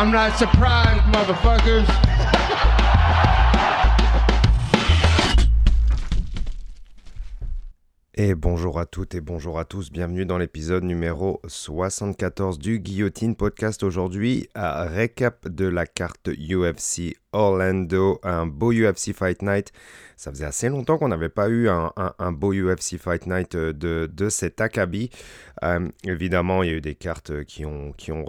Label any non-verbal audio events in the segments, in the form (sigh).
I'm not surprised, motherfuckers. Et bonjour à toutes et bonjour à tous, bienvenue dans l'épisode numéro 74 du Guillotine Podcast aujourd'hui, récap de la carte UFC Orlando, un beau UFC Fight Night. Ça faisait assez longtemps qu'on n'avait pas eu un, beau UFC Fight Night de, de cet acabit. Euh, évidemment, il y a eu des cartes qui ont, qui ont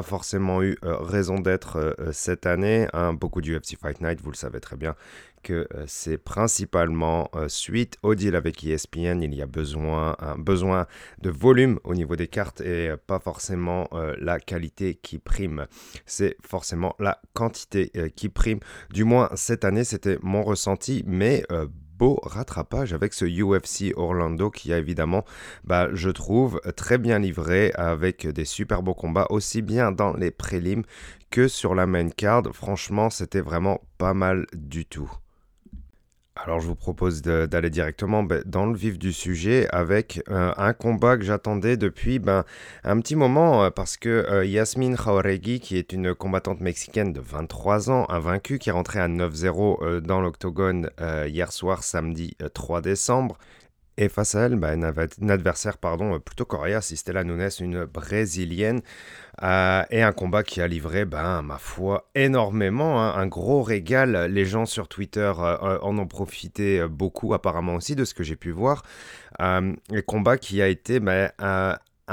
forcément eu euh, raison d'être euh, cette année. Hein. Beaucoup d'UFC Fight Night, vous le savez très bien, que euh, c'est principalement euh, suite au deal avec ESPN. Il y a besoin, un besoin de volume au niveau des cartes et euh, pas forcément la qualité qui prime. C'est forcément la quantité qui prime. Du moins, cette année, c'était mon ressenti, mais rattrapage avec ce UFC Orlando qui a évidemment, bah, je trouve, très bien livré avec des super beaux combats, aussi bien dans les prélims que sur la main card. Franchement, c'était vraiment pas mal du tout. Alors je vous propose d'aller directement ben, dans le vif du sujet avec euh, un combat que j'attendais depuis ben, un petit moment euh, parce que euh, Yasmine Jauregui, qui est une combattante mexicaine de 23 ans, invaincue, qui est rentrée à 9-0 dans l'octogone hier soir, samedi 3 décembre, et face à elle, bah, une, adversaire pardon, plutôt coriace, Stella Nunes, une brésilienne, euh, et un combat qui a livré, ben, ma foi, énormément, hein. un gros régal. Les gens sur Twitter euh, en ont profité beaucoup, apparemment aussi, de ce que j'ai pu voir. Euh, un combat qui a été ben,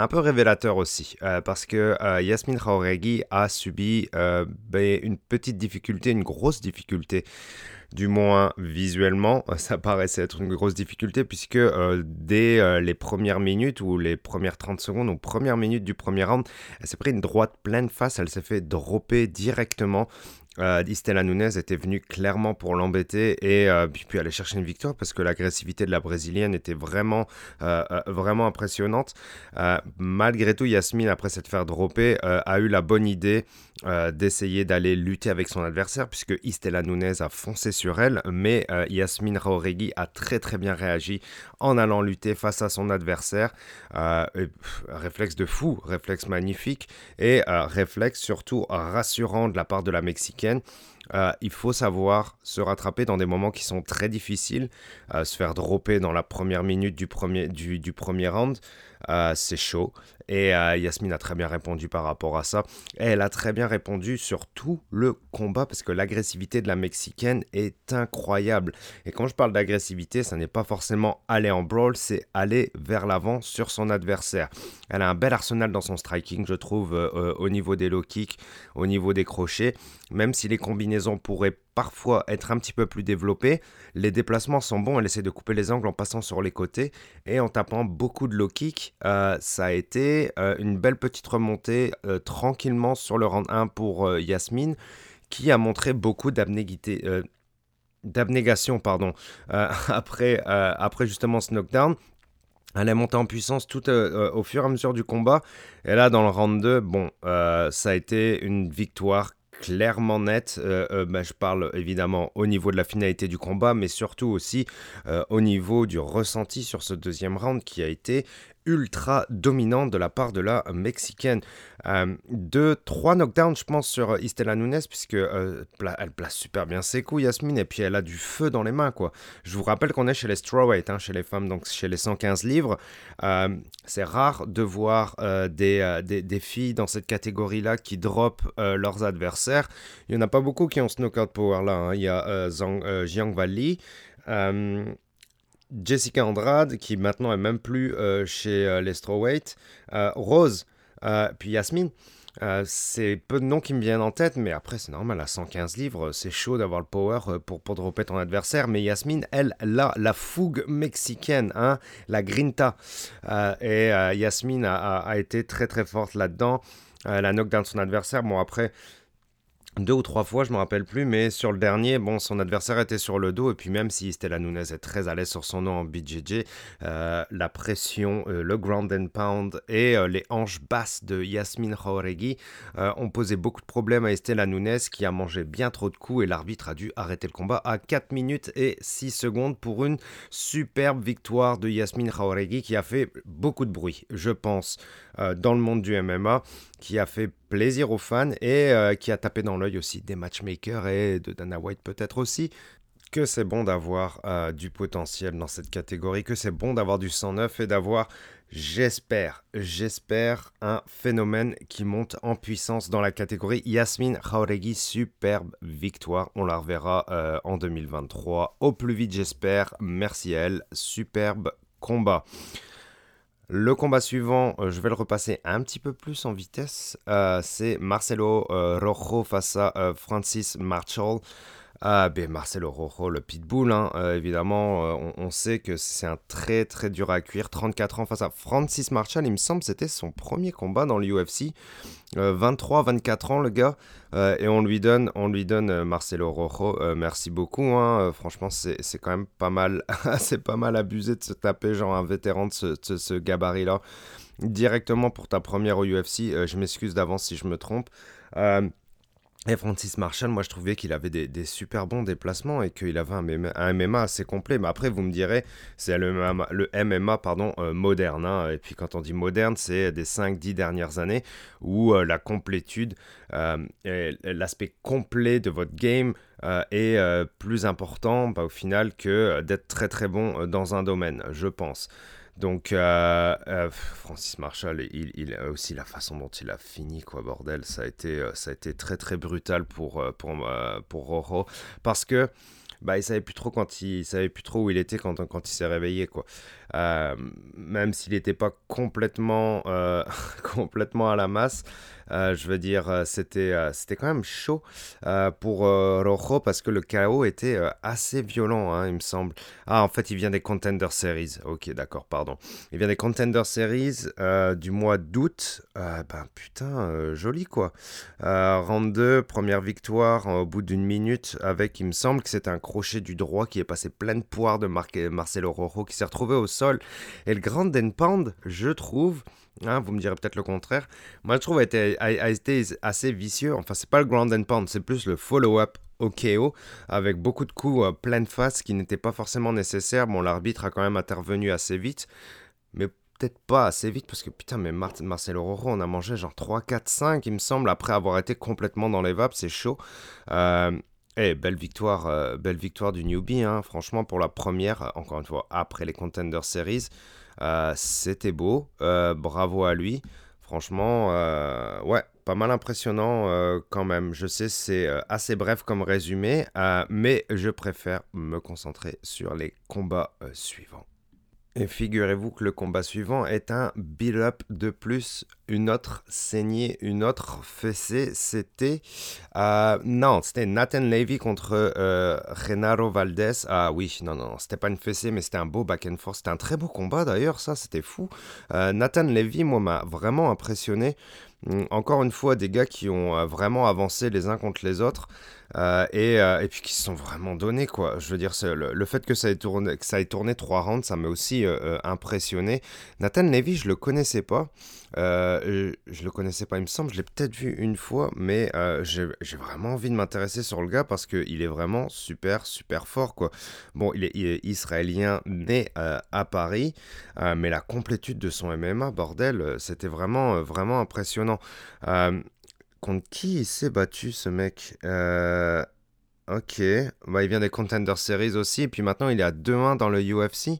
un peu révélateur aussi, parce que Yasmine Jauregui a subi ben, une petite difficulté, une grosse difficulté du moins visuellement, ça paraissait être une grosse difficulté puisque euh, dès euh, les premières minutes ou les premières 30 secondes ou premières minutes du premier round, elle s'est pris une droite pleine face, elle s'est fait dropper directement euh, Istela Nunez était venue clairement pour l'embêter et euh, puis, aller chercher une victoire parce que l'agressivité de la brésilienne était vraiment, euh, vraiment impressionnante. malgré tout, Yasmine, après s'être fait dropper, a eu la bonne idée d'essayer d'aller lutter avec son adversaire puisque Istela Nunez a foncé sur elle, mais Yasmine Raoregui a très très bien réagi en allant lutter face à son adversaire. réflexe de fou, réflexe magnifique et réflexe surtout rassurant de la part de la Mexicaine euh, il faut savoir se rattraper dans des moments qui sont très difficiles. Euh, se faire dropper dans la première minute du premier, du, du premier round, euh, c'est chaud. Et euh, Yasmine a très bien répondu par rapport à ça. elle a très bien répondu sur tout le combat parce que l'agressivité de la Mexicaine est incroyable. Et quand je parle d'agressivité, ça n'est pas forcément aller en brawl, c'est aller vers l'avant sur son adversaire. Elle a un bel arsenal dans son striking, je trouve, euh, au niveau des low kicks, au niveau des crochets. Même si les combinaisons pourraient parfois être un petit peu plus développé. Les déplacements sont bons, elle essaie de couper les angles en passant sur les côtés et en tapant beaucoup de low kick. Euh, ça a été euh, une belle petite remontée euh, tranquillement sur le round 1 pour Yasmine qui a montré beaucoup d'abnégation pardon, (laughs) après, justement ce knockdown. Elle est montée en puissance tout au fur et à mesure du combat. Et là, dans le round 2, bon, ça a été une victoire clairement net. Euh, euh, bah, je parle évidemment au niveau de la finalité du combat, mais surtout aussi euh, au niveau du ressenti sur ce deuxième round qui a été ultra dominante de la part de la Mexicaine. Euh, deux, trois knockdowns, je pense, sur Istela Nunes, puisque euh, elle place super bien ses coups, Yasmine, et puis elle a du feu dans les mains, quoi. Je vous rappelle qu'on est chez les strawweight, hein, chez les femmes, donc chez les 115 livres. Euh, c'est rare de voir des, des, filles dans cette catégorie-là qui drop leurs adversaires. Il n'y en a pas beaucoup qui ont ce knockout power-là. Hein. Il y a Zhang, Jiang Vali. Jessica Andrade, qui maintenant est même plus euh, chez euh, les Strawweight, euh, Rose, puis Yasmine. c'est peu de noms qui me viennent en tête, mais après, c'est normal, à 115 livres, c'est chaud d'avoir le power pour, pour dropper ton adversaire. Mais Yasmine, elle, là, la fougue mexicaine, hein, la grinta. et Yasmine a, a, été très très forte là-dedans. elle a knockdown son adversaire. Bon, après, deux ou trois fois, je me rappelle plus, mais sur le dernier, bon, son adversaire était sur le dos, et puis même si Stella Nunes est très à l'aise sur son nom en BJJ, euh, la pression, euh, le ground and pound et euh, les hanches basses de Yasmin Jauregui ont posé beaucoup de problèmes à Estela Nunes qui a mangé bien trop de coups et l'arbitre a dû arrêter le combat à 4 minutes et 6 secondes pour une superbe victoire de Yasmin Jauregui qui a fait beaucoup de bruit, je pense, dans le monde du MMA, qui a fait plaisir aux fans et qui a tapé dans l'œil aussi des matchmakers et de Dana White peut-être aussi que c'est bon d'avoir euh, du potentiel dans cette catégorie, que c'est bon d'avoir du sang neuf et d'avoir, j'espère, j'espère, un phénomène qui monte en puissance dans la catégorie. Yasmine Jauregui, superbe victoire. On la reverra euh, en 2023. Au plus vite, j'espère. Merci à elle. Superbe combat. Le combat suivant, euh, je vais le repasser un petit peu plus en vitesse. Euh, c'est Marcelo euh, Rojo face à Francis Marshall. Ah, ben Marcelo Rojo, le pitbull, hein, évidemment, on, sait que c'est un très très dur à cuire. 34 ans face à Francis Marshall, il me semble c'était son premier combat dans l'UFC. 23-24 ans le gars, et on lui donne, on lui donne Marcelo Rojo. merci beaucoup, hein, franchement c'est quand même pas mal, (laughs) c'est pas mal abusé de se taper genre un vétéran de ce, ce gabarit-là directement pour ta première au UFC. je m'excuse d'avance si je me trompe. Et Francis Marshall, moi je trouvais qu'il avait des, super bons déplacements et qu'il avait un MMA, assez complet. Mais après, vous me direz, c'est le MMA, euh, moderne. Hein. Et puis quand on dit moderne, c'est des 5-10 dernières années où euh, la complétude, euh, l'aspect complet de votre game est plus important bah, au final que d'être très très bon dans un domaine, je pense. Donc, euh, euh, Francis Marshall, il, a aussi la façon dont il a fini, quoi, bordel. Ça a été, euh, très, très brutal pour, pour, Roro. Parce que, bah, il savait plus trop il, où il était quand il s'est réveillé, quoi. Même s'il n'était pas complètement, (laughs) complètement à la masse. Euh, je veux dire, euh, c'était euh, c'était quand même chaud pour Rojo parce que le chaos était assez violent, hein, il me semble. Ah, en fait, il vient des Contender Series. Ok, d'accord, pardon. Il vient des Contender Series du mois d'août. ben putain, joli quoi. round 2, première victoire au bout d'une minute avec, il me semble que c'était un crochet du droit qui est passé plein de poire de Marcelo Rojo qui s'est retrouvé au Et le Grand Pound, je trouve, Hein, vous me direz peut-être le contraire. Moi, je trouve a été, assez vicieux. Enfin, c'est pas le ground and pound, c'est plus le follow-up au KO avec beaucoup de coups euh, plein de face qui n'étaient pas forcément nécessaires. Bon, l'arbitre a quand même intervenu assez vite, mais peut-être pas assez vite parce que putain, mais Marcelo Roro, on a mangé genre 3, 4, 5, il me semble, après avoir été complètement dans les vapes, c'est chaud. Euh, et belle victoire, euh, belle victoire du newbie, hein. franchement, pour la première, encore une fois, après les Contender Series. Euh, c'était beau, euh, bravo à lui. Franchement, ouais, pas mal impressionnant quand même. Je sais, c'est assez bref comme résumé, mais je préfère me concentrer sur les combats suivants. Et figurez-vous que le combat suivant est un build-up de plus, une autre saignée, une autre fessée. C'était. Euh, non, c'était Nathan Levy contre euh, Renaro Valdez. Ah oui, non, non, c'était pas une fessée, mais c'était un beau back and forth. C'était un très beau combat d'ailleurs, ça, c'était fou. Euh, Nathan Levy, moi, m'a vraiment impressionné. Hum, encore une fois, des gars qui ont vraiment avancé les uns contre les autres. Euh, euh, et, puis qui se sont vraiment donnés, quoi. Je veux dire, le, le, fait que ça ait tourné, que ça ait tourné trois rounds, ça m'a aussi euh, impressionné. Nathan Levy, je le connaissais pas. Je, je le connaissais pas, il me semble. Je l'ai peut-être vu une fois, mais j'ai vraiment envie de m'intéresser sur le gars parce qu'il est vraiment super, super fort, quoi. Bon, il est, israélien, né à Paris, mais la complétude de son MMA, bordel, c'était vraiment, vraiment impressionnant. Contre qui il s'est battu ce mec? Euh, Ok, bah, il vient des Contender Series aussi, et puis maintenant il est à 2-1 dans le UFC.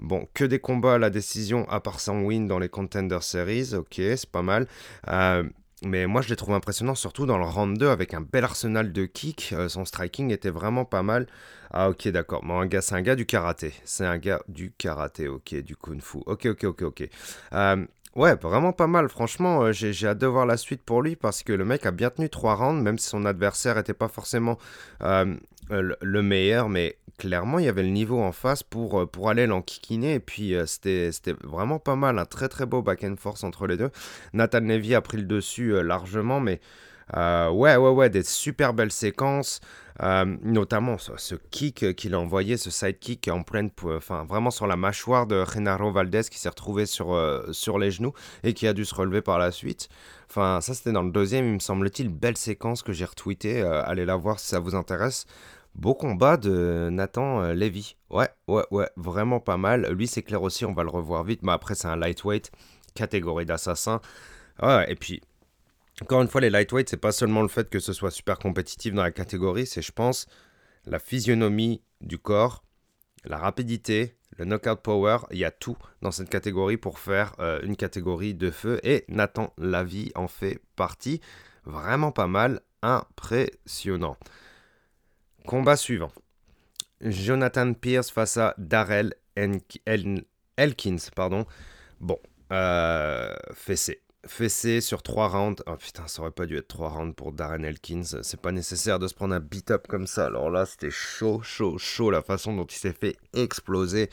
Bon, que des combats à la décision à part son win dans les Contender Series, ok, c'est pas mal. Euh, mais moi je l'ai trouvé impressionnant, surtout dans le round 2 avec un bel arsenal de kicks. Euh, son striking était vraiment pas mal. Ah ok d'accord, bon, un gars, c'est un gars du karaté. C'est un gars du karaté, ok, du kung fu. Ok ok ok ok. Ouais, vraiment pas mal. Franchement, euh, j'ai hâte de voir la suite pour lui parce que le mec a bien tenu trois rounds, même si son adversaire n'était pas forcément euh, le meilleur, mais clairement, il y avait le niveau en face pour, euh, pour aller l'enquiquiner. Et puis, c'était vraiment pas mal. Un très très beau back and force entre les deux. Nathan Levy a pris le dessus largement, mais ouais, ouais, ouais, des super belles séquences. Notamment ce, kick qu'il a envoyé, ce side kick en pleine, enfin vraiment sur la mâchoire de Genaro Valdez qui s'est retrouvé sur, sur les genoux et qui a dû se relever par la suite. Enfin, ça c'était dans le deuxième, il me semble-t-il, belle séquence que j'ai retweeté. allez la voir si ça vous intéresse. Beau combat de Nathan euh, Levy. Ouais, ouais, ouais, vraiment pas mal. Lui, c'est clair aussi, on va le revoir vite. Mais après, c'est un lightweight, catégorie d'assassin. Ouais, et puis, encore une fois, les lightweights, c'est pas seulement le fait que ce soit super compétitif dans la catégorie, c'est, je pense, la physionomie du corps, la rapidité, le knockout power. Il y a tout dans cette catégorie pour faire euh, une catégorie de feu. Et Nathan Lavie en fait partie. Vraiment pas mal, impressionnant. Combat suivant. Jonathan Pierce face à Darrell Elkins. Pardon. Bon, euh, fessé. Fessé sur 3 rounds. Oh putain, ça aurait pas dû être 3 rounds pour Darren Elkins. C'est pas nécessaire de se prendre un beat-up comme ça. Alors là, c'était chaud, chaud, chaud la façon dont il s'est fait exploser.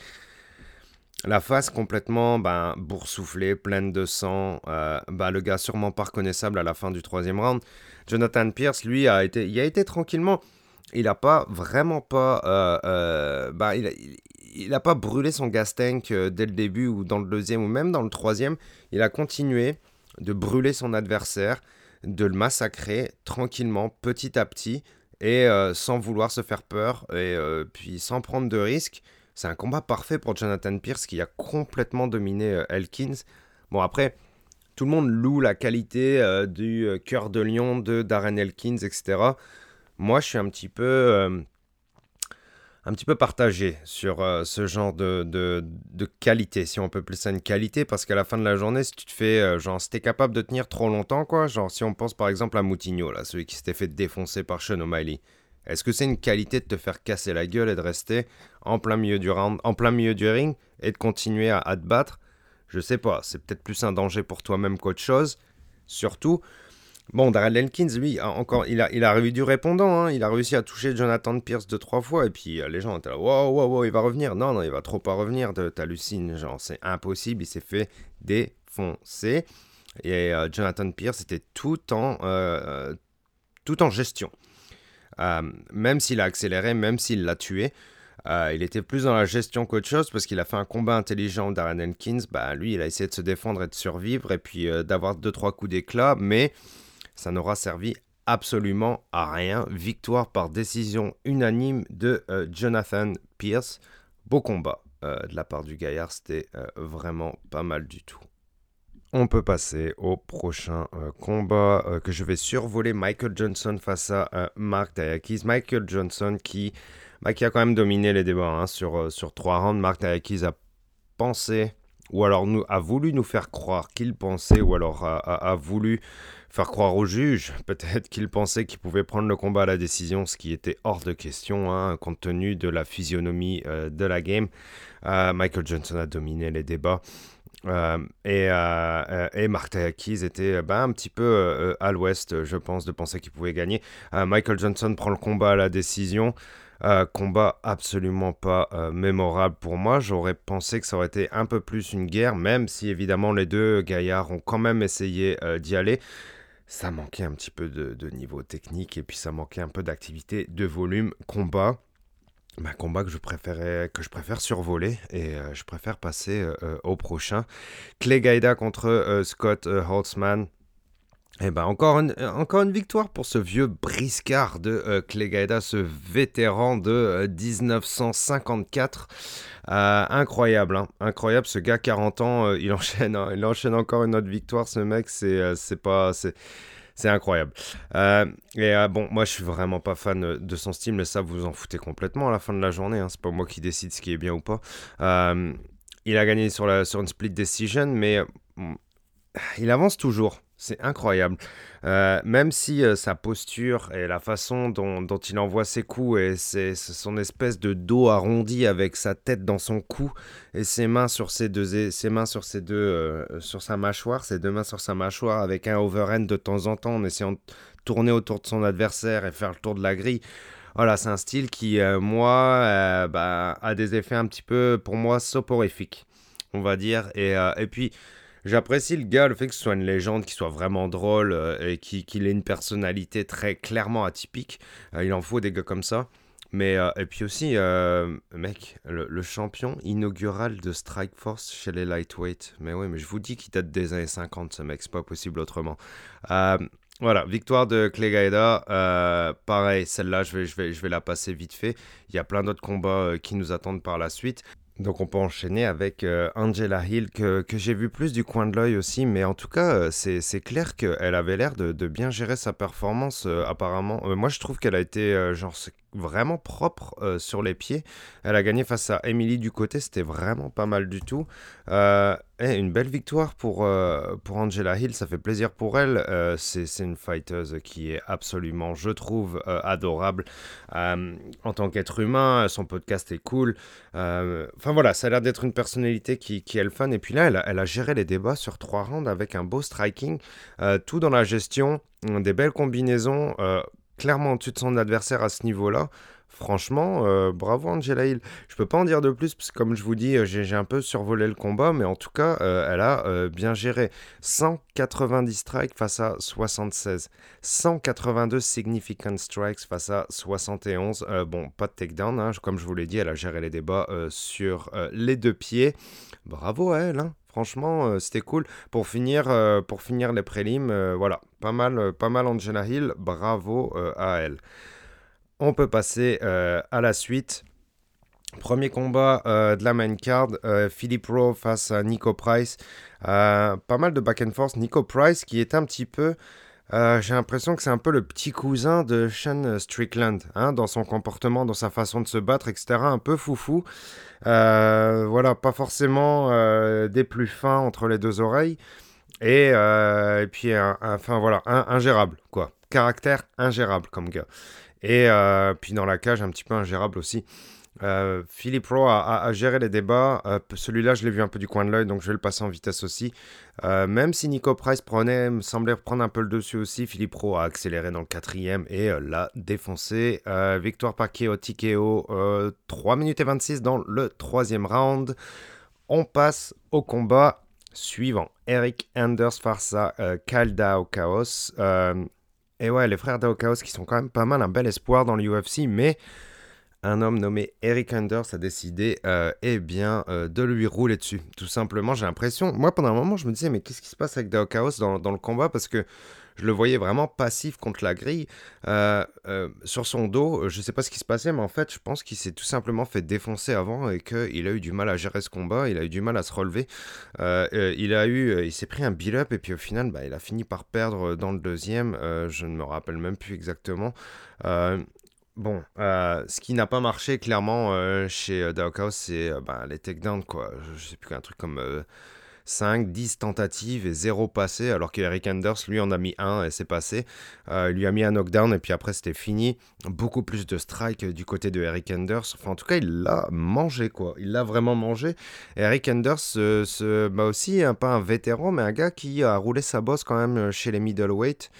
La face complètement ben, boursouflée, pleine de sang. Euh, ben, le gars sûrement pas reconnaissable à la fin du troisième round. Jonathan Pierce, lui, a été, il a été tranquillement il n'a pas vraiment pas. Euh, euh, bah, il, a, pas brûlé son gas tank dès le début ou dans le deuxième ou même dans le troisième. Il a continué de brûler son adversaire, de le massacrer tranquillement, petit à petit, et sans vouloir se faire peur, et puis sans prendre de risques. C'est un combat parfait pour Jonathan Pierce qui a complètement dominé Elkins. Bon, après, tout le monde loue la qualité du cœur de lion de Darren Elkins, etc. Moi, je suis un petit peu, euh, un petit peu partagé sur euh, ce genre de, de, qualité, si on peut plus ça une qualité, parce qu'à la fin de la journée, si tu te fais, euh, genre, si t'es capable de tenir trop longtemps, quoi, genre, si on pense par exemple à Moutinho, là, celui qui s'était fait défoncer par Sean O'Malley, est-ce que c'est une qualité de te faire casser la gueule et de rester en plein milieu du en plein milieu du ring et de continuer à, à te battre? Je sais pas, c'est peut-être plus un danger pour toi-même qu'autre chose. Surtout, Bon, Darrell Elkins, lui, encore, il a, il eu du répondant. Hein. Il a réussi à toucher Jonathan Pierce deux, trois fois. Et puis euh, les gens étaient là, wow, wow, wow, il va revenir. Non, non, il va trop pas revenir. T'hallucines, genre, c'est impossible. Il s'est fait défoncer. Et euh, Jonathan Pierce était tout en, euh, gestion. même s'il a accéléré, même s'il l'a tué. il était plus dans la gestion qu'autre chose parce qu'il a fait un combat intelligent Darren Elkins. Bah, lui, il a essayé de se défendre et de survivre et puis d'avoir deux trois coups d'éclat, mais ça n'aura servi absolument à rien. Victoire par décision unanime de euh, Jonathan Pierce. Beau combat euh, de la part du gaillard, c'était euh, vraiment pas mal du tout. On peut passer au prochain combat que je vais survoler. Michael Johnson face à Mark Dayakis. Michael Johnson qui, bah, qui a quand même dominé les débats hein, sur, sur trois rounds. Mark Dayakis a pensé, ou alors a voulu nous faire croire qu'il pensait, ou alors a voulu faire croire au juge. Peut-être qu'il pensait qu'il pouvait prendre le combat à la décision, ce qui était hors de question, hein, compte tenu de la physionomie euh, de la game. Euh, Michael Johnson a dominé les débats. Euh, et, et Mark était ben, un petit peu à l'ouest, je pense, de penser qu'il pouvait gagner. Michael Johnson prend le combat à la décision. combat absolument pas mémorable pour moi. J'aurais pensé que ça aurait été un peu plus une guerre, même si évidemment les deux gaillards ont quand même essayé d'y aller ça manquait un petit peu de, niveau technique et puis ça manquait un peu d'activité de volume combat. Un bah, combat que je, préfère survoler et euh, je préfère passer euh, euh, au prochain. Clay Gaida contre Scott Holtzman. Eh ben encore une, encore une victoire pour ce vieux briscard de euh, ce vétéran de 1954. Euh, euh, incroyable, hein, incroyable. Ce gars, 40 ans, il, (laughs) enchaîne, hein, il enchaîne encore une autre victoire. Ce mec, c'est c'est pas. C'est incroyable. et bon, moi, je suis vraiment pas fan de son style, mais ça, vous en foutez complètement à la fin de la journée. Hein. C'est pas moi qui décide ce qui est bien ou pas. il a gagné sur, la, sur une split decision, mais il avance toujours. C'est incroyable. Euh, même si euh, sa posture et la façon dont, il envoie ses coups et son espèce de dos arrondi avec sa tête dans son cou et ses mains sur ses deux, ses mains sur ses deux, euh, sur sa mâchoire, ses deux mains sur sa mâchoire avec un overhand de temps en temps en essayant de tourner autour de son adversaire et faire le tour de la grille. Voilà, c'est un style qui, moi, bah, a des effets un petit peu, pour moi, soporifiques, on va dire. Et, et puis, J'apprécie le gars, le fait que ce soit une légende, qu'il soit vraiment drôle et qu'il ait une personnalité très clairement atypique. il en faut des gars comme ça. Mais, euh, et puis aussi, euh, mec, le, champion inaugural de Strike Force chez les lightweight. Mais oui, mais je vous dis qu'il date des années 50, ce mec, c'est pas possible autrement. Euh, voilà, victoire de Clay Gaida. pareil, celle-là, je vais, je, vais, je vais la passer vite fait. Il y a plein d'autres combats qui nous attendent par la suite. Donc on peut enchaîner avec Angela Hill que, j'ai vu plus du coin de l'œil aussi, mais en tout cas c'est clair qu'elle avait l'air de, de, bien gérer sa performance apparemment. moi je trouve qu'elle a été genre vraiment propre euh, sur les pieds. Elle a gagné face à Emily du côté, c'était vraiment pas mal du tout. Euh, une belle victoire pour, euh, pour Angela Hill, ça fait plaisir pour elle. c'est une fighteuse qui est absolument, je trouve, adorable en tant qu'être humain. Son podcast est cool. Enfin voilà, ça a l'air d'être une personnalité qui, est le fun. Et puis là, elle a, géré les débats sur trois rounds avec un beau striking, tout dans la gestion, des belles combinaisons clairement au-dessus de son adversaire à ce niveau-là. Franchement, euh, bravo Angela Hill. Je peux pas en dire de plus, parce que comme je vous dis, euh, j'ai un peu survolé le combat, mais en tout cas, euh, elle a bien géré. 190 strikes face à 76. 182 significant strikes face à 71. bon, pas de takedown, hein, comme je vous l'ai dit, elle a géré les débats sur les deux pieds. Bravo à elle, hein. Franchement, c'était cool. Pour finir, pour finir les prélims, voilà, pas mal, pas mal Angela Hill. Bravo à elle. On peut passer euh, à la suite. Premier combat euh, de la main card, euh, Philippe Rowe face à Nico Price. pas mal de back and forth. Nico Price qui est un petit peu... J'ai l'impression que c'est un peu le petit cousin de Sean Strickland, hein, dans son comportement, dans sa façon de se battre, etc. Un peu foufou. voilà, pas forcément des plus fins entre les deux oreilles. Et, puis, enfin voilà, ingérable, quoi. Caractère ingérable comme gars. Et euh, puis dans la cage, un petit peu ingérable aussi. Euh, Philippe Rowe a, géré les débats. Euh, celui-là, je l'ai vu un peu du coin de l'œil, donc je vais le passer en vitesse aussi. même si Nico Price prenait, semblait prendre un peu le dessus aussi, Philippe Rowe a accéléré dans le quatrième et l'a défoncé. victoire par KO TKO, 3 minutes et 26 dans le troisième round. On passe au combat suivant. Eric Anders face à Kaldao Chaos. Et ouais, les frères Daokaos qui sont quand même pas mal un bel espoir dans l'UFC, mais un homme nommé Eric Anders a décidé euh, eh bien, euh, de lui rouler dessus. Tout simplement, j'ai l'impression. Moi, pendant un moment, je me disais, mais qu'est-ce qui se passe avec Daokaos dans, dans le combat? Parce que je le voyais vraiment passif contre la grille. Euh, euh, sur son dos, je ne sais pas ce qui se passait, mais en fait, je pense qu'il s'est tout simplement fait défoncer avant et qu'il a eu du mal à gérer ce combat, il a eu du mal à se relever. Euh, il a eu, il s'est pris un build-up et puis au final, bah, il a fini par perdre dans le deuxième. je ne me rappelle même plus exactement. Bon, ce qui n'a pas marché clairement chez Daokao, c'est bah, les takedowns, quoi. Je sais plus qu'un truc comme 5, 10 tentatives et 0 passé, alors qu'Eric Anders, lui, en a mis un et c'est passé. Euh, il lui a mis un knockdown et puis après, c'était fini. Beaucoup plus de strike du côté de Eric Anders. Enfin, en tout cas, il l'a mangé, quoi. Il l'a vraiment mangé. Eric Anders, euh, bah aussi, pas un vétéran, mais un gars qui a roulé sa bosse quand même chez les middleweight.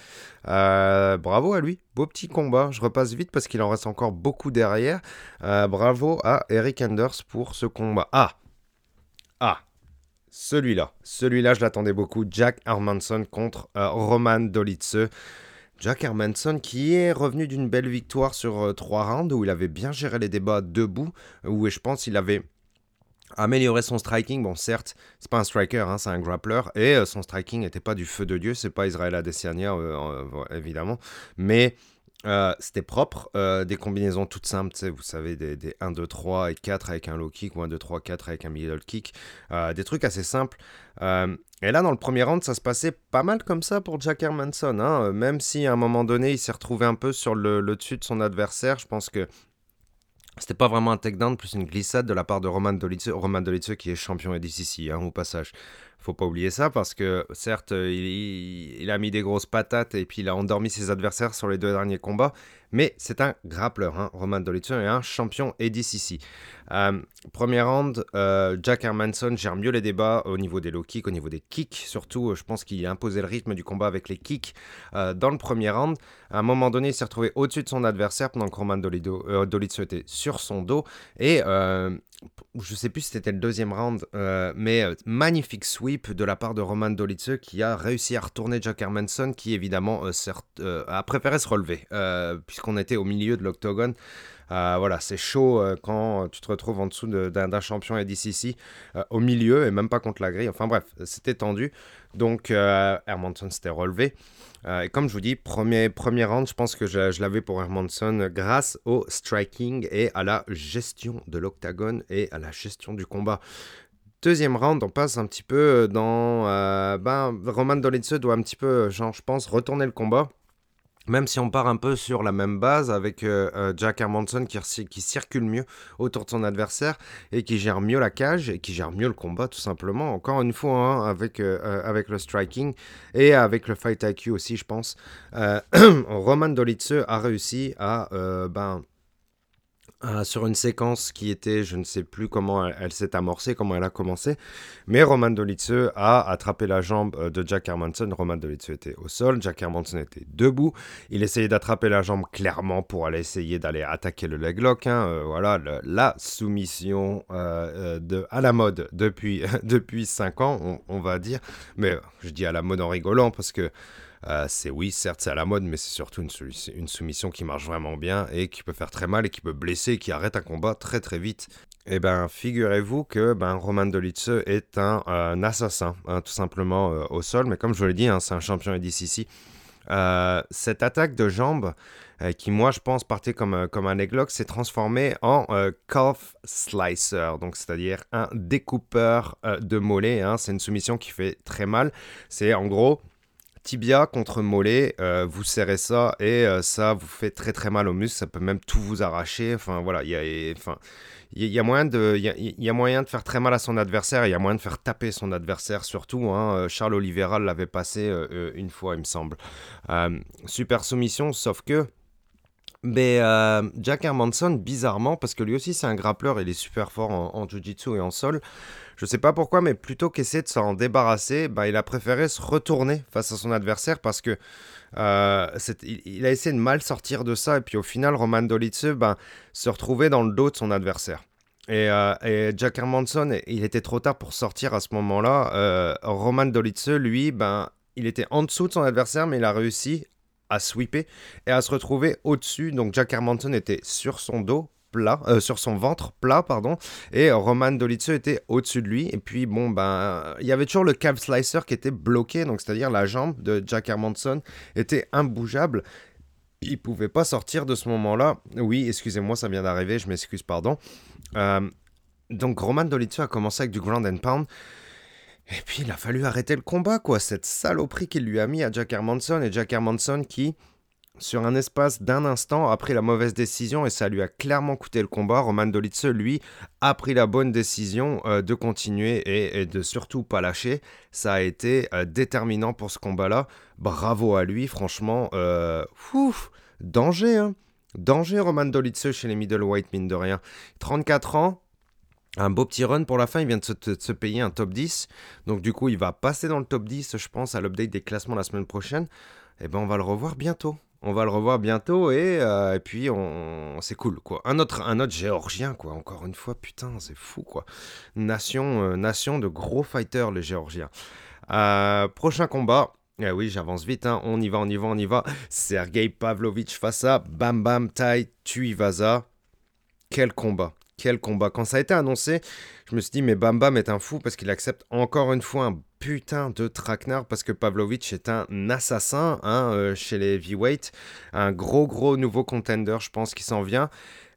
Euh, bravo à lui, beau petit combat. Je repasse vite parce qu'il en reste encore beaucoup derrière. bravo à Eric Anders pour ce combat. Ah, ah, celui-là, celui-là, je l'attendais beaucoup. Jack Hermanson contre euh, Roman Dolitze. Jack Hermanson qui est revenu d'une belle victoire sur euh, trois rounds où il avait bien géré les débats debout, où je pense il avait amélioré son striking. Bon, certes, c'est pas un striker, hein, c'est un grappler, et euh, son striking n'était pas du feu de Dieu, c'est pas Israël Adesanya, évidemment, mais euh, c'était propre, euh, des combinaisons toutes simples, vous savez, des, 1, 2, 3 et 4 avec un low kick ou 1, 2, 3, 4 avec un middle kick, euh, des trucs assez simples. et là, dans le premier round, ça se passait pas mal comme ça pour Jack Hermanson, hein, même si à un moment donné, il s'est retrouvé un peu sur le, dessus de son adversaire. Je pense que c'était pas vraiment un takedown, plus une glissade de la part de Roman Dolitze, Roman qui est champion EDCC, hein, au passage faut pas oublier ça parce que certes, il, a mis des grosses patates et puis il a endormi ses adversaires sur les deux derniers combats, mais c'est un grappleur, hein, Roman Dolitze est un champion ADCC. Euh, premier round, euh, Jack Hermanson gère mieux les débats au niveau des low kicks, au niveau des kicks. Surtout, je pense qu'il a imposé le rythme du combat avec les kicks euh, dans le premier round. À un moment donné, il s'est retrouvé au-dessus de son adversaire pendant que Roman Dolitze était sur son dos. Et je sais plus si c'était le deuxième round, mais magnifique sweep de la part de Roman Dolitze qui a réussi à retourner Jack Hermanson qui évidemment a préféré se relever était au milieu de l'octogone. voilà, c'est chaud quand tu te retrouves en dessous d'un champion ADCC au milieu et même pas contre la grille. Enfin bref, c'était tendu. Donc Hermanson s'était relevé. Euh, et comme je vous dis, premier, premier round, je pense que je, l'avais pour Hermanson grâce au striking et à la gestion de l'octagone et à la gestion du combat. Deuxième round, on passe un petit peu dans... Euh, ben, Roman Dolitze doit un petit peu, genre, je pense, retourner le combat. Même si on part un peu sur la même base avec euh, euh, Jack Hermanson qui, circule mieux autour de son adversaire et qui gère mieux la cage et qui gère mieux le combat tout simplement. Encore une fois hein, avec, euh, avec le striking et avec le fight IQ aussi je pense. (clears throat) Roman Dolitze a réussi à ben, euh, sur une séquence qui était, je ne sais plus comment elle, s'est amorcée, comment elle a commencé, mais Roman Dolitze a attrapé la jambe euh, de Jack Hermanson. Roman Dolitze était au sol, Jack Hermanson était debout. Il essayait d'attraper la jambe clairement pour aller essayer d'aller attaquer le leg lock. Hein. Euh, voilà, la soumission de, à la mode depuis, (laughs) depuis 5 ans, on, va dire. Mais je dis à la mode en rigolant parce que euh, c'est oui, certes, c'est à la mode, mais c'est surtout une, soumission qui marche vraiment bien et qui peut faire très mal et qui peut blesser et qui arrête un combat très très vite. Eh ben, figurez-vous que ben, Roman Dolitze est un, assassin, hein, tout simplement euh, au sol, mais comme je vous l'ai dit, c'est un champion ADCC. Euh, cette attaque de jambe, qui moi je pense partait comme, comme un lock, s'est transformée en calf slicer, donc c'est-à-dire un découpeur de mollet. Hein. c'est une soumission qui fait très mal. C'est en gros tibia contre mollet, euh, vous serrez ça et euh, ça vous fait très très mal au muscle, ça peut même tout vous arracher. Enfin voilà, il y a, enfin, y, a moyen de, y, a moyen de faire très mal à son adversaire, il y a moyen de faire taper son adversaire surtout. Hein. Euh, Charles Oliveira l'avait passé une fois, il me semble. super soumission, sauf que. Mais Jack Hermanson, bizarrement, parce que lui aussi c'est un grappleur, il est super fort en, en jiu-jitsu et en sol. Je sais pas pourquoi, mais plutôt qu'essayer de s'en débarrasser, bah, il a préféré se retourner face à son adversaire parce que euh, il, a essayé de mal sortir de ça. Et puis au final, Roman Dolitze bah, se retrouvait dans le dos de son adversaire. Et, euh, Jack Hermanson, il était trop tard pour sortir à ce moment-là. Euh, Roman Dolitze, lui, ben, il était en dessous de son adversaire, mais il a réussi à sweeper et à se retrouver au-dessus. Donc Jack Hermanson était sur son dos, plat, euh, sur son ventre plat, pardon, et Roman Dolitze était au-dessus de lui. Et puis, bon, ben, il y avait toujours le calf slicer qui était bloqué, donc c'est-à-dire la jambe de Jack Hermanson était imbougeable. Il pouvait pas sortir de ce moment-là. Oui, excusez-moi, ça vient d'arriver, je m'excuse, pardon. Euh, donc, Roman Dolitze a commencé avec du ground and pound. Et puis, il a fallu arrêter le combat, quoi. Cette saloperie qu'il lui a mis à Jack Hermanson. Et Jack Hermanson qui, sur un espace d'un instant a pris la mauvaise décision et ça lui a clairement coûté le combat. Roman Dolitze, lui, a pris la bonne décision euh, de continuer et, de surtout pas lâcher. Ça a été euh, déterminant pour ce combat-là. Bravo à lui, franchement. Euh, danger, hein Danger, Roman Dolitze chez les middleweight, mine de rien. 34 ans, un beau petit run pour la fin, il vient de se, payer un top 10. Donc du coup, il va passer dans le top 10, je pense, à l'update des classements la semaine prochaine. Et eh ben on va le revoir bientôt. On va le revoir bientôt et, euh, puis on, c'est cool quoi. Un autre, un autre géorgien quoi. Encore une fois, putain, c'est fou quoi. Nation, euh, nation de gros fighters les géorgiens. Euh, prochain combat. Eh oui, j'avance vite, hein. on y va, on y va, on y va. Sergei Pavlovich face à Bam Bam Tai Tuivasa. Quel combat, quel combat. Quand ça a été annoncé, je me suis dit, mais Bam Bam est un fou parce qu'il accepte encore une fois un putain de traquenard parce que Pavlovich est un assassin hein, euh, chez les heavyweight, un gros gros nouveau contender, je pense, qui s'en vient.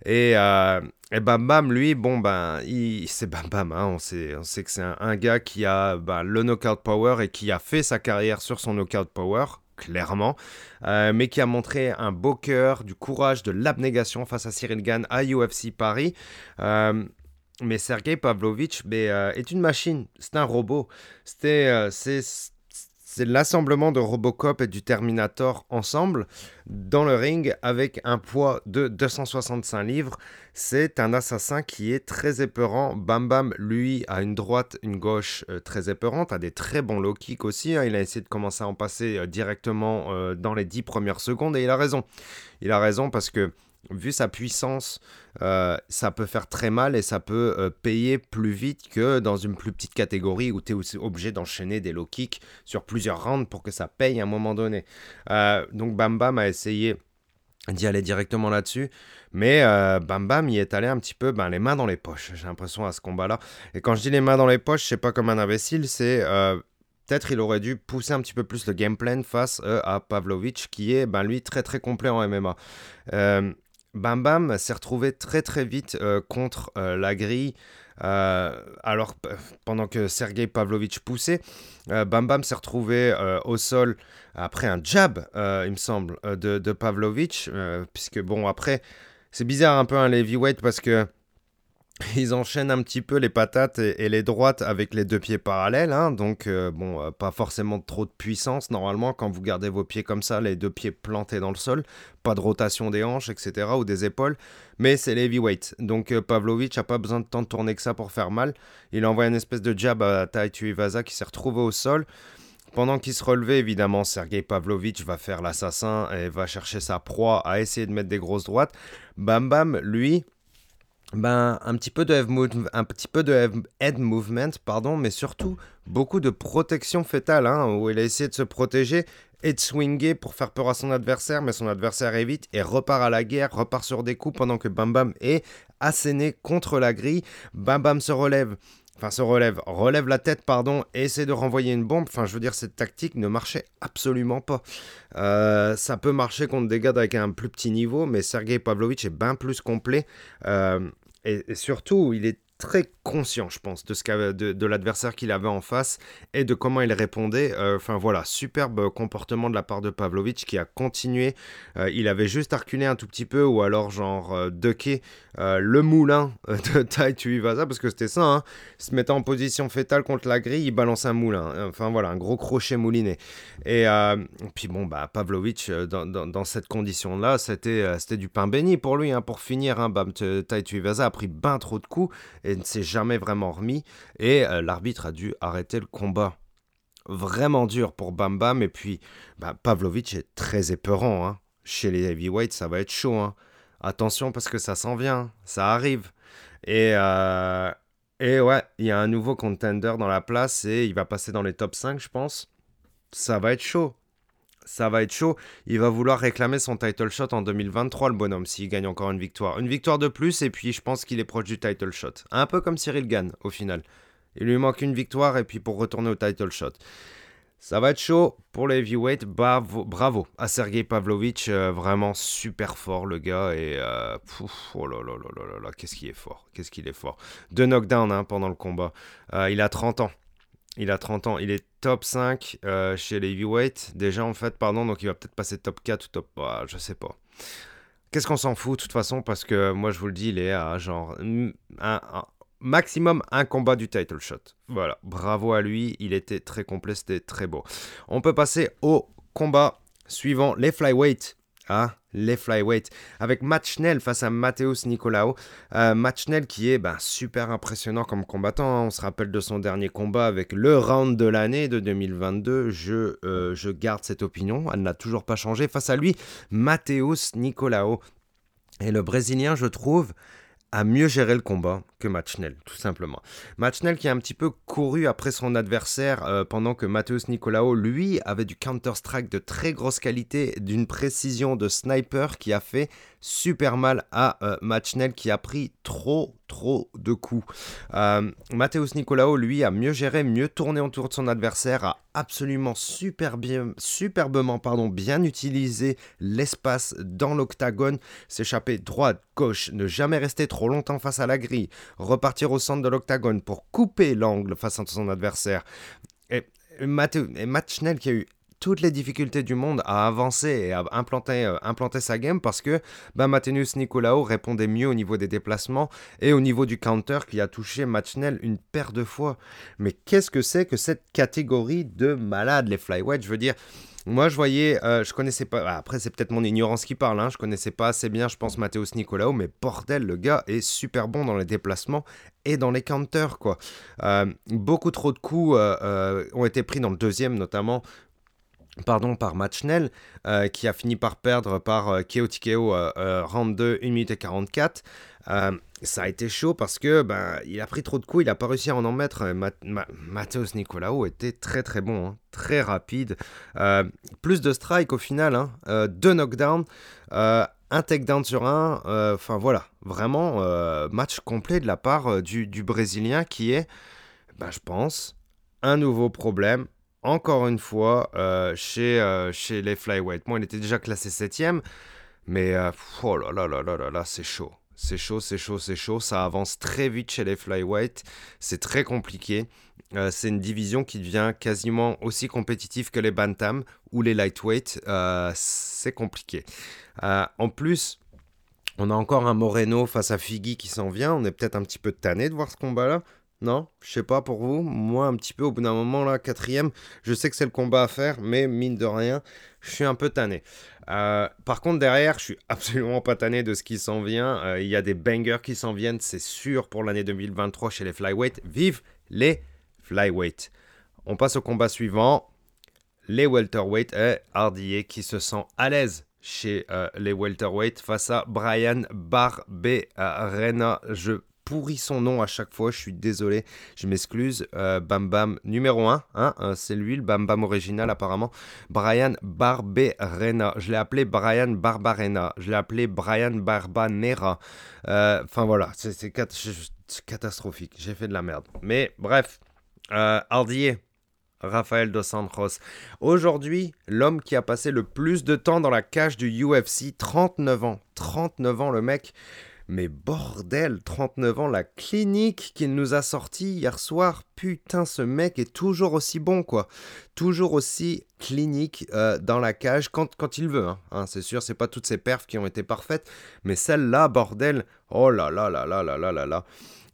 Et, euh, Bam Bam, lui, bon ben, c'est Bam Bam, hein, on, sait, on sait que c'est un, gars qui a ben, le knockout power et qui a fait sa carrière sur son knockout power, clairement, euh, mais qui a montré un beau cœur, du courage, de l'abnégation face à Cyril Gann à UFC Paris. Mais Sergei Pavlovich euh, est une machine, c'est un robot. Euh, c'est, l'assemblement de Robocop et du Terminator ensemble dans le ring avec un poids de 265 livres. C'est un assassin qui est très épeurant. Bam Bam, lui, a une droite, une gauche euh, très épeurante, a des très bons low kicks aussi. Hein. Il a essayé de commencer à en passer directement dans les 10 premières secondes et il a raison. Il a raison parce que vu sa puissance, euh, ça peut faire très mal et ça peut euh, payer plus vite que dans une plus petite catégorie où tu es obligé d'enchaîner des low kicks sur plusieurs rounds pour que ça paye à un moment donné. Euh, donc Bam Bam a essayé d'y aller directement là-dessus. Mais Bam Bam y est allé un petit peu ben, les mains dans les poches, j'ai l'impression, à ce combat-là. Et quand je dis les mains dans les poches, c'est pas comme un imbécile, c'est peut-être il aurait dû pousser un petit peu plus le game plan face à Pavlovich, qui est ben, lui très très complet en MMA. Bam Bam s'est retrouvé très très vite euh, contre euh, la grille. Euh, alors, pendant que Sergei Pavlovich poussait, Bam Bam s'est retrouvé au sol après un jab, il me semble, de, Pavlovich. puisque, bon, après, c'est bizarre un peu un heavyweight parce que ils enchaînent un petit peu les patates et, les droites avec les deux pieds parallèles. Hein. donc, euh, bon, euh, pas forcément trop de puissance normalement quand vous gardez vos pieds comme ça, les deux pieds plantés dans le sol. Pas de rotation des hanches, etc. ou des épaules. Mais c'est l'heavyweight. Donc, euh, Pavlovich n'a pas besoin de tant de tourner que ça pour faire mal. Il envoie une espèce de jab à Tai Tuivasa qui s'est retrouvé au sol. Pendant qu'il se relevait, évidemment, Sergei Pavlovich va faire l'assassin et va chercher sa proie à essayer de mettre des grosses droites. Bam Bam, lui ben, un petit peu de head, movement, pardon, mais surtout beaucoup de protection fétale, hein, où il a essayé de se protéger et de swinger pour faire peur à son adversaire, mais son adversaire évite et repart à la guerre, repart sur des coups pendant que Bam Bam est asséné contre la grille. Bam Bam se relève, enfin se relève, relève la tête, pardon, et essaie de renvoyer une bombe. Enfin, je veux dire, cette tactique ne marchait absolument pas. Euh, ça peut marcher contre des gars avec un plus petit niveau, mais Sergei Pavlovich est bien plus complet. Euh, et, surtout, il est très conscient, je pense, de, ce de, l'adversaire qu'il avait en face et de comment il répondait. Euh, enfin voilà, superbe comportement de la part de Pavlovic qui a continué. Euh, il avait juste à reculer un tout petit peu ou alors genre euh, ducké le moulin de (laughs) Tai Tuivasa parce que c'était ça. Hein. se mettant en position fétale contre la grille, il balance un moulin. Enfin voilà, un gros crochet mouliné. Et puis bon, bah Pavlovic, dans, dans, cette condition-là, c'était, c'était du pain béni pour lui. Hein. Pour finir, hein, bam, Tai Tuivasa a pris bien trop de coups et ne s'est jamais vraiment remis. Et euh, l'arbitre a dû arrêter le combat. Vraiment dur pour Bam Bam. Et puis, bah, Pavlovich est très épeurant. Hein. Chez les heavyweights, ça va être chaud. Hein. Attention parce que ça s'en vient. Ça arrive. Et, euh, et ouais, il y a un nouveau contender dans la place et il va passer dans les top 5, je pense. Ça va être chaud ça va être chaud. Il va vouloir réclamer son title shot en 2023, le bonhomme, s'il gagne encore une victoire. Une victoire de plus, et puis je pense qu'il est proche du title shot. Un peu comme Cyril Gann, au final. Il lui manque une victoire, et puis pour retourner au title shot. Ça va être chaud pour les heavyweights. Bravo, bravo à Sergei Pavlovich. Euh, vraiment super fort, le gars. Et euh, oh là là là là là, qu'est-ce qu'il est fort. Qu'est-ce qu'il est fort. Deux knockdowns hein, pendant le combat. Euh, il a 30 ans. Il a 30 ans. Il est top 5 euh, chez les heavyweights. Déjà, en fait, pardon. Donc, il va peut-être passer top 4 ou top. Ah, je sais pas. Qu'est-ce qu'on s'en fout, de toute façon? Parce que moi, je vous le dis, il est à genre. Maximum un combat du title shot. Voilà. Bravo à lui. Il était très complet. C'était très beau. On peut passer au combat suivant les flyweight. Ah, les flyweight, avec Matt Schnell face à Mateusz Nicolao. Euh, Matt Schnell qui est ben, super impressionnant comme combattant. Hein. On se rappelle de son dernier combat avec le round de l'année de 2022. Je, euh, je garde cette opinion. Elle n'a toujours pas changé. Face à lui, Mateusz Nicolao. Et le Brésilien, je trouve, a mieux géré le combat que tout simplement. Machnell qui a un petit peu couru après son adversaire euh, pendant que Mateusz Nicolao, lui, avait du Counter-Strike de très grosse qualité, d'une précision de sniper qui a fait super mal à euh, qui a pris trop, trop de coups. Euh, Mateusz Nicolao, lui, a mieux géré, mieux tourné autour de son adversaire, a absolument superbement pardon, bien utilisé l'espace dans l'octagone, s'échapper droite, gauche, ne jamais rester trop longtemps face à la grille, repartir au centre de l'octagone pour couper l'angle face à son adversaire. Et, Matt, Schnell qui a eu toutes les difficultés du monde à avancer et à implanter, euh, implanter sa game parce que bah, Matenius Nicolao répondait mieux au niveau des déplacements et au niveau du counter qui a touché Matchnell une paire de fois. Mais qu'est-ce que c'est que cette catégorie de malades, les flyweight Je veux dire, moi, je voyais, euh, je connaissais pas. Bah, après, c'est peut-être mon ignorance qui parle. Hein, je connaissais pas assez bien, je pense, Mathéos Nicolao, mais bordel, le gars est super bon dans les déplacements et dans les counters, quoi. Euh, beaucoup trop de coups euh, ont été pris dans le deuxième, notamment. pardon, par match Nell, euh, qui a fini par perdre par euh, TKO round 2, 1 minute et 44. Ça a été chaud parce que ben, il a pris trop de coups, il n'a pas réussi à en en mettre. Matheus Nicolaou était très très bon, hein, très rapide. plus de strike au final, hein, deux knockdowns, un takedown sur un. Enfin voilà, vraiment match complet de la part du, du, Brésilien qui est, ben, je pense, un nouveau problème encore une fois, euh, chez, euh, chez les flyweight. Moi, il était déjà classé 7ème, mais euh, oh là là là là là là, c'est chaud. C'est chaud, c'est chaud, c'est chaud. Ça avance très vite chez les flyweight. C'est très compliqué. c'est une division qui devient quasiment aussi compétitive que les bantam ou les lightweight. c'est compliqué. en plus, on a encore un Moreno face à Figgy qui s'en vient. On est peut-être un petit peu tanné de voir ce combat-là. Non, je sais pas pour vous. Moi, un petit peu, au bout d'un moment, là, quatrième, je sais que c'est le combat à faire, mais mine de rien, je suis un peu tanné. Euh, par contre, derrière, je suis (laughs) absolument pas tanné de ce qui s'en vient. Euh, il y a des bangers qui s'en viennent, c'est sûr, pour l'année 2023 chez les flyweight. Vive les flyweight. On passe au combat suivant. Les welterweight et Hardier qui se sent à l'aise chez euh, les welterweight face à Brian Barberena. Je pourri son nom à chaque fois, je suis désolé, je m'excuse. Euh, Bam Bam numéro 1, hein, euh, c'est lui le Bam Bam original apparemment. Brian Barberena, je l'ai appelé Brian Barbarena, je l'ai appelé Brian Barbanera. Euh, enfin voilà, c'est catastrophique, j'ai fait de la merde. Mais bref, Hardier, Rafael Dos Santos. Aujourd'hui, l'homme qui a passé le plus de temps dans la cage du UFC, 39 ans. 39 ans le mec. Mais bordel, 39 ans, la clinique qu'il nous a sorti hier soir, putain, ce mec est toujours aussi bon, quoi. Toujours aussi clinique euh, dans la cage quand, quand il veut. Hein. Hein, c'est sûr, c'est pas toutes ses perfs qui ont été parfaites, mais celle-là, bordel, oh là là là là là là là là.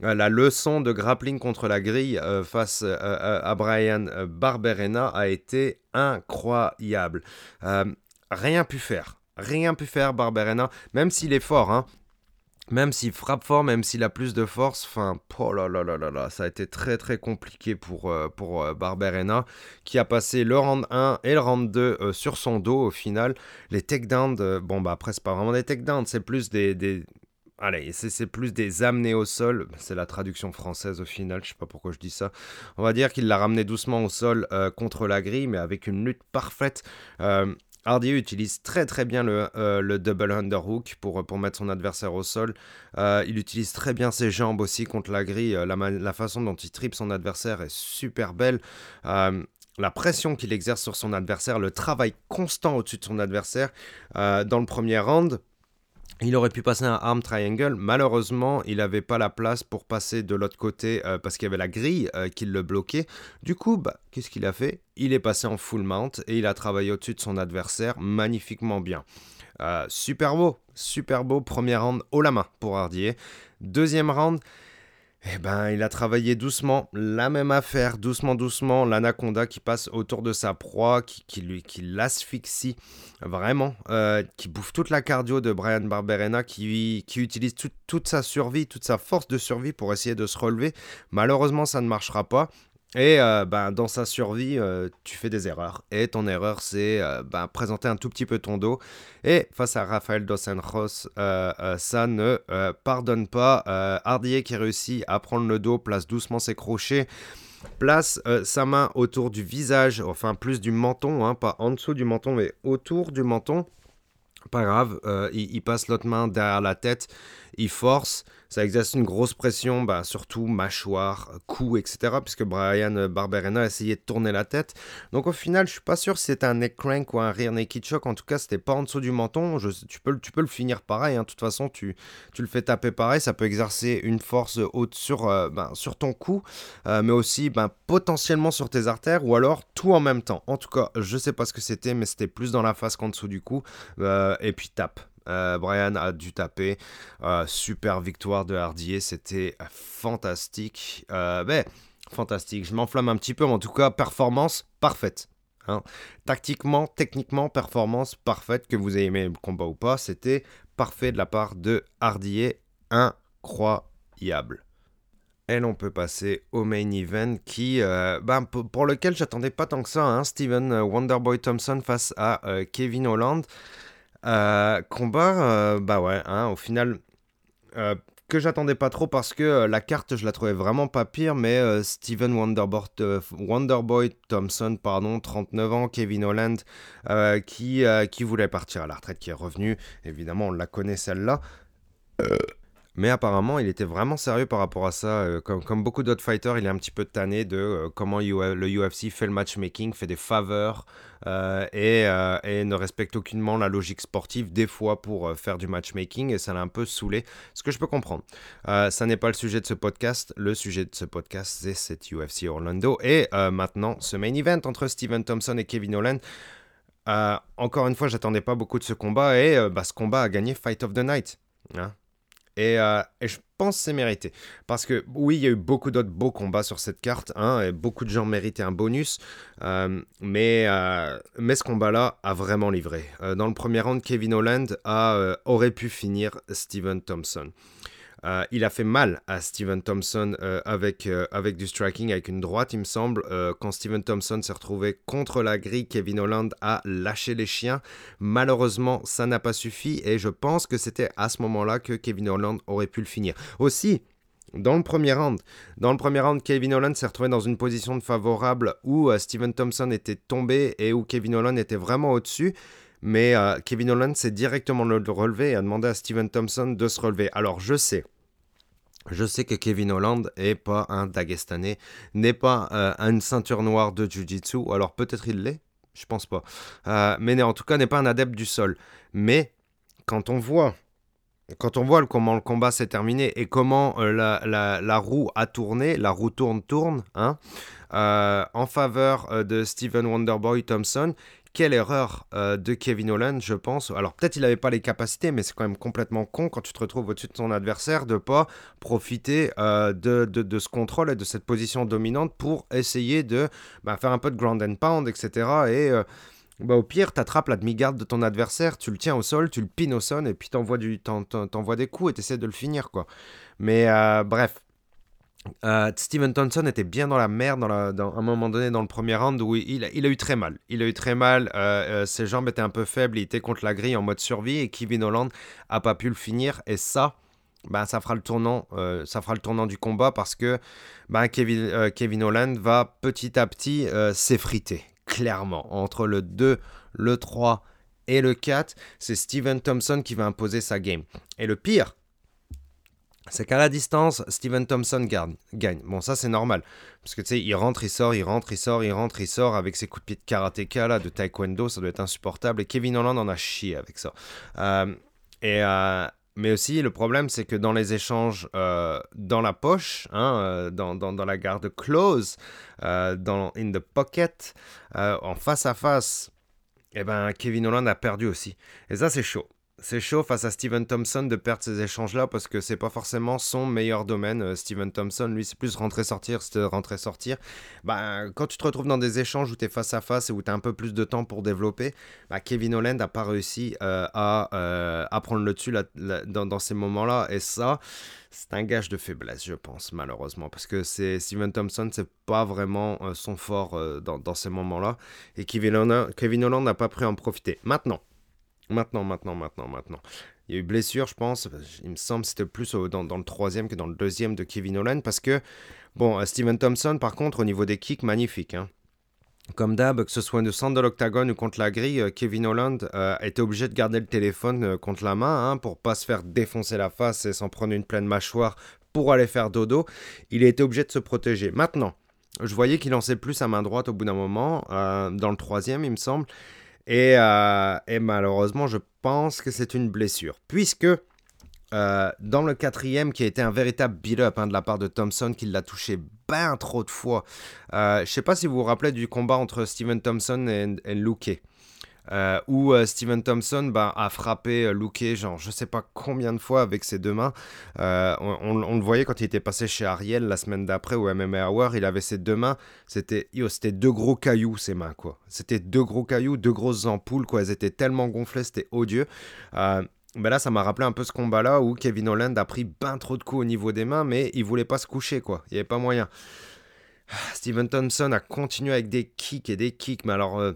Euh, la leçon de grappling contre la grille euh, face à Brian Barberena a été incroyable. rien pu faire. Rien pu faire, Barberena, même s'il est fort, hein, même s'il frappe fort, même s'il a plus de force, enfin, oh là là ça a été très très compliqué pour, euh, pour euh, Barberena, qui a passé le round 1 et le round 2 euh, sur son dos au final. Les takedowns, bon bah après c'est pas vraiment des takedowns, c'est plus des. Allez, c'est plus des amenés au sol, c'est la traduction française au final, je sais pas pourquoi je dis ça. On va dire qu'il l'a ramené doucement au sol contre la grille, mais avec une lutte parfaite. Hardy utilise très très bien le, euh, le double underhook pour, pour mettre son adversaire au sol. Euh, il utilise très bien ses jambes aussi contre la grille. Euh, la, la façon dont il tripe son adversaire est super belle. la pression qu'il exerce sur son adversaire, le travail constant au-dessus de son adversaire. dans le premier round, il aurait pu passer un arm triangle, malheureusement il n'avait pas la place pour passer de l'autre côté euh, parce qu'il y avait la grille euh, qui le bloquait. Du coup, bah, qu'est-ce qu'il a fait? Il est passé en full mount et il a travaillé au-dessus de son adversaire magnifiquement bien. Euh, super beau, super beau premier round haut la main pour Hardier. Deuxième round, eh ben, il a travaillé doucement, la même affaire, doucement, doucement, l'anaconda qui passe autour de sa proie, qui, lui, qui l'asphyxie vraiment, euh, qui bouffe toute la cardio de Brian Barberena, qui, qui utilise toute sa survie, toute sa force de survie pour essayer de se relever. Malheureusement, ça ne marchera pas. Et euh, ben, dans sa survie, euh, tu fais des erreurs. Et ton erreur, c'est euh, ben, présenter un tout petit peu ton dos. Et face à Rafael Dos Anjos, ça ne pardonne pas. Hardier qui réussit à prendre le dos, place doucement ses crochets, place sa main autour du visage, enfin plus du menton, hein, pas en dessous du menton, mais autour du menton. Pas grave, il, il, passe l'autre main derrière la tête, il force, ça exerce une grosse pression, bah, surtout mâchoire, cou, etc. Puisque Brian Barberena a essayé de tourner la tête. Donc au final, je suis pas sûr si c'était un neck crank ou un rear naked choke. En tout cas, c'était pas en dessous du menton. tu, peux, tu peux le finir pareil. Hein. De toute façon, tu, tu le fais taper pareil. Ça peut exercer une force haute sur, euh, ben, sur ton cou, euh, mais aussi ben, potentiellement sur tes artères ou alors tout en même temps. En tout cas, je sais pas ce que c'était, mais c'était plus dans la face qu'en dessous du cou. Euh, et puis tape. Euh, Brian a dû taper. Euh, super victoire de Hardier, c'était fantastique. Euh, ben, fantastique, je m'enflamme un petit peu, mais en tout cas, performance parfaite. Hein. Tactiquement, techniquement, performance parfaite, que vous ayez aimé le combat ou pas, c'était parfait de la part de Hardier, incroyable. Et l'on peut passer au main event qui, ben, pour lequel j'attendais pas tant que ça. Hein, Steven Wonderboy Thompson face à Kevin Holland. Combat, bah ouais, hein, au final, que j'attendais pas trop parce que euh, la carte, je la trouvais vraiment pas pire, mais euh, Steven euh, Wonderboy Thompson, pardon, 39 ans, Kevin Holland, qui, qui voulait partir à la retraite, qui est revenu. Évidemment, on la connaît celle-là. Mais apparemment, il était vraiment sérieux par rapport à ça. Euh, comme, beaucoup d'autres fighters, il est un petit peu tanné de euh, comment le UFC fait le matchmaking, fait des faveurs euh, et, ne respecte aucunement la logique sportive, des fois pour faire du matchmaking, et ça l'a un peu saoulé, ce que je peux comprendre. ça n'est pas le sujet de ce podcast. Le sujet de ce podcast, c'est cette UFC Orlando. Et maintenant, ce main event entre Steven Thompson et Kevin Holland. encore une fois, j'attendais pas beaucoup de ce combat, et bah, ce combat a gagné Fight of the Night. Hein euh, et, je pense c'est mérité. Parce que oui, il y a eu beaucoup d'autres beaux combats sur cette carte. Hein, et beaucoup de gens méritaient un bonus. Euh, mais, euh, mais ce combat-là a vraiment livré. dans le premier round, Kevin Holland a, aurait pu finir Steven Thompson. Euh, il a fait mal à Steven Thompson euh, avec, euh, avec du striking, avec une droite, il me semble. quand Steven Thompson s'est retrouvé contre la grille, Kevin Holland a lâché les chiens. Malheureusement, ça n'a pas suffi et je pense que c'était à ce moment-là que Kevin Holland aurait pu le finir. Aussi, dans le premier round. Dans le premier round, Kevin Holland s'est retrouvé dans une position favorable où Steven Thompson était tombé et où Kevin Holland était vraiment au-dessus. Mais Kevin Holland s'est directement relevé et a demandé à Steven Thompson de se relever. Alors je sais, je sais que Kevin Holland n'est pas un Dagestanais, n'est pas euh, une ceinture noire de Jiu-Jitsu, alors peut-être il l'est, je pense pas. Euh, mais en tout cas n'est pas un adepte du sol. Mais quand on voit, quand on voit comment le combat s'est terminé et comment euh, la, roue a tourné, la roue tourne, tourne, hein, en faveur de Steven Wonderboy Thompson, quelle erreur euh, de Kevin Holland, je pense. Alors peut-être il n'avait pas les capacités, mais c'est quand même complètement con quand tu te retrouves au-dessus de ton adversaire de pas profiter euh, de, ce contrôle et de cette position dominante pour essayer de bah, faire un peu de ground and pound, etc. Et euh, bah, au pire, tu attrapes la demi-garde de ton adversaire, tu le tiens au sol, tu le pines au sol et puis tu envoies des coups et tu essaies de le finir. quoi. Mais bref, euh, Steven Thompson était bien dans la merde dans, un moment donné dans le premier round où il, a eu très mal. Il a eu très mal, euh, euh, ses jambes étaient un peu faibles, il était contre la grille en mode survie et Kevin Holland a pas pu le finir et ça, bah, ça, fera le tournant, ça fera le tournant du combat parce que bah, Kevin, Kevin Holland va petit à petit s'effriter, clairement. Entre le 2, le 3 et le 4, c'est Steven Thompson qui va imposer sa game. Et le pire, c'est qu'à la distance, Steven Thompson gagne. Bon, ça c'est normal. Parce que tu sais, il rentre, il sort, il rentre, il sort, il rentre, il sort avec ses coups de pied de karatéka, là, de taekwondo, ça doit être insupportable. Et Kevin Holland en a chié avec ça. Euh, et, euh, mais aussi, le problème, c'est que dans les échanges euh, dans la poche, hein, dans, dans, la garde close, dans in the pocket, en face à face, eh ben, Kevin Holland a perdu aussi. Et ça, c'est chaud c'est chaud face à Steven Thompson de perdre ces échanges-là parce que c'est pas forcément son meilleur domaine. Euh, Steven Thompson, lui, c'est plus rentrer-sortir, rentrer-sortir. Bah, quand tu te retrouves dans des échanges où tu es face à face et où tu as un peu plus de temps pour développer, bah, Kevin Holland n'a pas réussi euh, euh, à, prendre le dessus dans, ces moments-là. Et ça, c'est un gage de faiblesse, je pense, malheureusement. Parce que c'est Steven Thompson, c'est pas vraiment son fort dans, ces moments-là. Et Kevin Holland n'a pas pris en profiter. Maintenant. Maintenant, maintenant, maintenant, maintenant. Il y a eu blessure, je pense. Il me semble c'était plus dans, le troisième que dans le deuxième de Kevin Holland. Parce que, bon, euh, Steven Thompson, par contre, au niveau des kicks, magnifique. Hein. Comme d'hab, que ce soit de centre de l'octagone ou contre la grille, euh, Kevin Holland euh, était obligé de garder le téléphone contre la main hein, pour pas se faire défoncer la face et s'en prendre une pleine mâchoire pour aller faire dodo. Il était obligé de se protéger. Maintenant, je voyais qu'il lançait plus à main droite au bout d'un moment, dans le troisième, il me semble. Euh, et, malheureusement, je pense que c'est une blessure. Puisque euh, dans le quatrième, qui a été un véritable beat-up hein, de la part de Thompson, qui l'a touché bien trop de fois. Euh, je ne sais pas si vous vous rappelez du combat entre Steven Thompson et, et Luke. Euh, où euh, Steven Thompson bah, a frappé euh, Luke, genre je sais pas combien de fois avec ses deux mains. On, le voyait quand il était passé chez Ariel la semaine d'après au MMA Hour, il avait ses deux mains, c'était c'était deux gros cailloux ses mains quoi. C'était deux gros cailloux, deux grosses ampoules quoi, elles étaient tellement gonflées, c'était odieux. ben là, ça m'a rappelé un peu ce combat-là où Kevin Holland a pris ben trop de coups au niveau des mains, mais il voulait pas se coucher, quoi. Il n'y avait pas moyen. Ah, Steven Thompson a continué avec des kicks et des kicks, mais alors,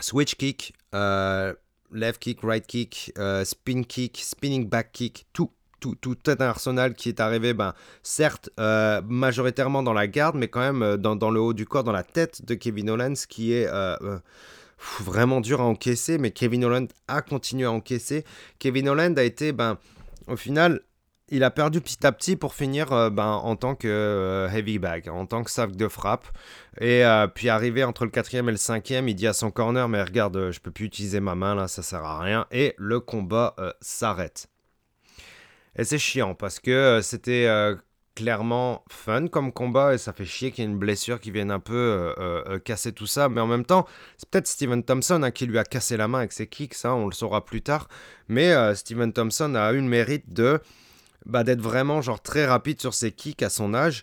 switch kick, euh, left kick, right kick, euh, spin kick, spinning back kick, tout. Tout, tout un arsenal qui est arrivé, ben, certes, majoritairement dans la garde, mais quand même dans, le haut du corps, dans la tête de Kevin ce qui est vraiment dur à encaisser, mais Kevin Holland a continué à encaisser. Kevin Holland a été, ben, au final, il a perdu petit à petit pour finir euh, ben, en tant que euh, heavy bag, en tant que sac de frappe. Et euh, puis arrivé entre le quatrième et le cinquième, il dit à son corner, mais regarde, je peux plus utiliser ma main là, ça sert à rien. Et le combat s'arrête. Et c'est chiant parce que c'était clairement fun comme combat et ça fait chier qu'il y ait une blessure qui vienne un peu euh, euh, euh, casser tout ça. Mais en même temps, c'est peut-être Steven Thompson hein, qui lui a cassé la main avec ses kicks, ça on le saura plus tard. Mais Steven Thompson a eu le mérite de bah, d'être vraiment genre très rapide sur ses kicks à son âge.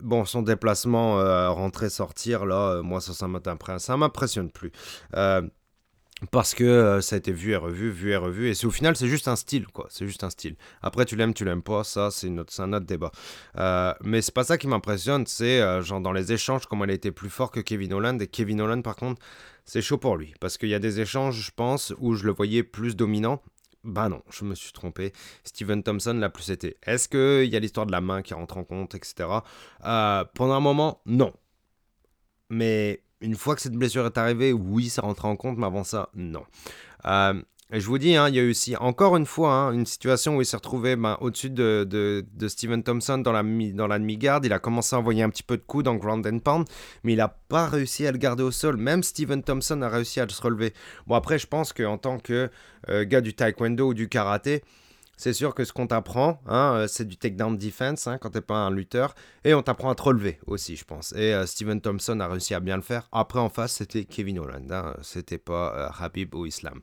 bon, son déplacement rentrer sortir là, moi ça ça m'impressionne plus parce que euh, ça a été vu et revu, vu et revu, et c'est au final c'est juste un style quoi, c'est juste un style. Après tu l'aimes, tu l'aimes pas, ça c'est un autre débat. Euh, mais c'est pas ça qui m'impressionne, c'est euh, genre dans les échanges comment elle a été plus fort que Kevin Holland, et Kevin Holland par contre c'est chaud pour lui, parce qu'il y a des échanges je pense où je le voyais plus dominant. Bah non, je me suis trompé. Steven Thompson l'a plus été. Est-ce qu'il y a l'histoire de la main qui rentre en compte, etc. pendant un moment, non. Mais une fois que cette blessure est arrivée, oui, ça rentre en compte, mais avant ça, non. Euh, et je vous dis, hein, il y a eu aussi, encore une fois, hein, une situation où il s'est retrouvé ben, au-dessus de, de, Steven Thompson dans la, demi-garde. Il a commencé à envoyer un petit peu de coups dans Ground and Pound, mais il n'a pas réussi à le garder au sol. Même Steven Thompson a réussi à se relever. Bon, après, je pense qu'en tant que euh, gars du taekwondo ou du karaté, c'est sûr que ce qu'on t'apprend, hein, euh, c'est du takedown defense hein, quand t'es pas un lutteur, et on t'apprend à te relever aussi, je pense. Et euh, Steven Thompson a réussi à bien le faire. Après, en face, c'était Kevin Holland, hein, c'était pas euh, Habib ou Islam.